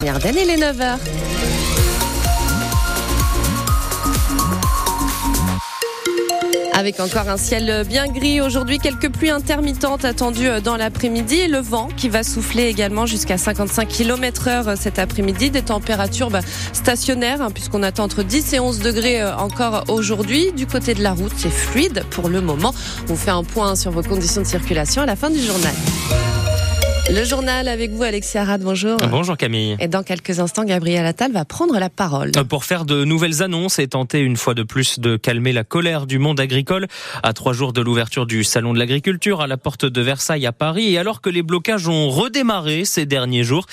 Il est 9h. Avec encore un ciel bien gris aujourd'hui, quelques pluies intermittentes attendues dans l'après-midi et le vent qui va souffler également jusqu'à 55 km heure cet après-midi. Des températures bah, stationnaires hein, puisqu'on attend entre 10 et 11 degrés euh, encore aujourd'hui. Du côté de la route, c'est fluide pour le moment. On fait un point sur vos conditions de circulation à la fin du journal. Le journal avec vous, Alexia Arad, bonjour. Bonjour Camille. Et dans quelques instants, Gabriel Attal va prendre la parole. Pour faire de nouvelles annonces et tenter une fois de plus de calmer la colère du monde agricole, à trois jours de l'ouverture du Salon de l'agriculture à la porte de Versailles à Paris, et alors que les blocages ont redémarré ces derniers jours,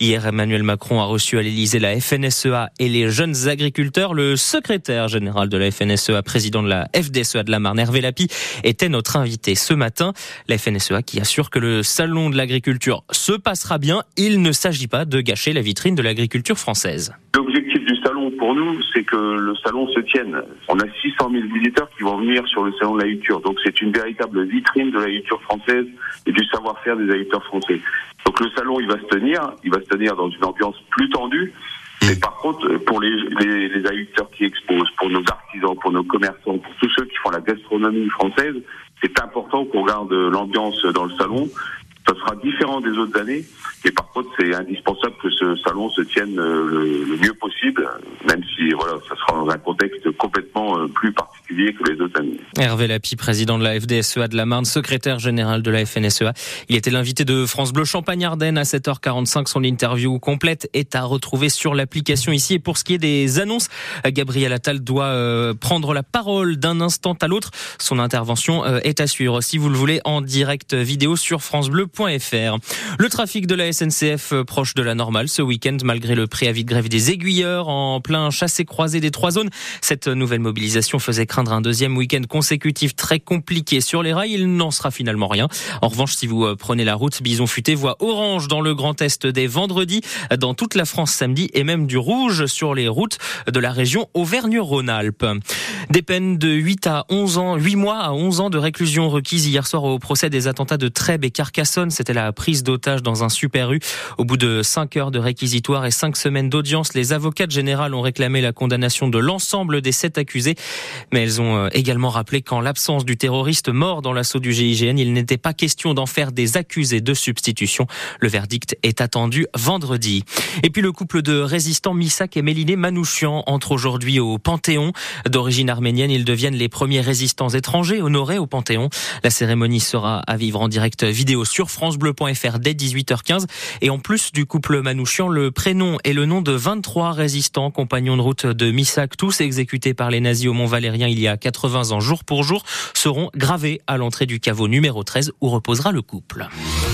hier Emmanuel Macron a reçu à l'Elysée la FNSEA et les jeunes agriculteurs. Le secrétaire général de la FNSEA, président de la FDSEA de la Marne, Hervé Lapi, était notre invité ce matin. La FNSEA qui assure que le Salon de l'agriculture se passera bien. Il ne s'agit pas de gâcher la vitrine de l'agriculture française. L'objectif du salon pour nous, c'est que le salon se tienne. On a 600 000 visiteurs qui vont venir sur le salon de l'agriculture. Donc c'est une véritable vitrine de l'agriculture française et du savoir-faire des agriculteurs français. Donc le salon, il va se tenir, il va se tenir dans une ambiance plus tendue. Mais par contre, pour les, les, les agriculteurs qui exposent, pour nos artisans, pour nos commerçants, pour tous ceux qui font la gastronomie française, c'est important qu'on garde l'ambiance dans le salon sera différent des autres années. Et par contre, c'est indispensable que ce salon se tienne euh, le, mieux possible, même si voilà, ça sera dans un contexte complètement euh, plus particulier Hervé Lapi, président de la FDSEA de la Marne, secrétaire général de la FNSEA. Il était l'invité de France Bleu Champagne-Ardenne à 7h45. Son interview complète est à retrouver sur l'application ici. Et pour ce qui est des annonces, Gabriel Attal doit euh, prendre la parole d'un instant à l'autre. Son intervention est à suivre, si vous le voulez, en direct vidéo sur francebleu.fr. Le trafic de la SNCF euh, proche de la normale ce week-end malgré le préavis de grève des aiguilleurs en plein chassé-croisé des trois zones. Cette nouvelle mobilisation faisait craindre un deuxième week-end consécutif très compliqué sur les rails. Il n'en sera finalement rien. En revanche, si vous euh, prenez la route, Bison Futé voit orange dans le Grand Est des vendredis, dans toute la France samedi et même du rouge sur les routes de la région Auvergne-Rhône-Alpes. Des peines de 8 à 11 ans, 8 mois à 11 ans de réclusion requises hier soir au procès des attentats de Trèbes et Carcassonne c'était la prise d'otage dans un super U. Au bout de cinq heures de réquisitoire et cinq semaines d'audience, les avocats généraux ont réclamé la condamnation de l'ensemble des sept accusés. Mais elles ont euh, également rappelé qu'en l'absence du terroriste mort dans l'assaut du GIGN, il n'était pas question d'en faire des accusés de substitution. Le verdict est attendu vendredi. Et puis le couple de résistants Misak et Méliné Manouchian entre aujourd'hui au Panthéon. D'origine ils deviennent les premiers résistants étrangers honorés au Panthéon. La cérémonie sera à vivre en direct vidéo sur France francebleu.fr dès 18h15. Et en plus du couple Manouchian, le prénom et le nom de 23 résistants, compagnons de route de Missak, tous exécutés par les nazis au Mont Valérien il y a 80 ans jour pour jour, seront gravés à l'entrée du caveau numéro 13 où reposera le couple.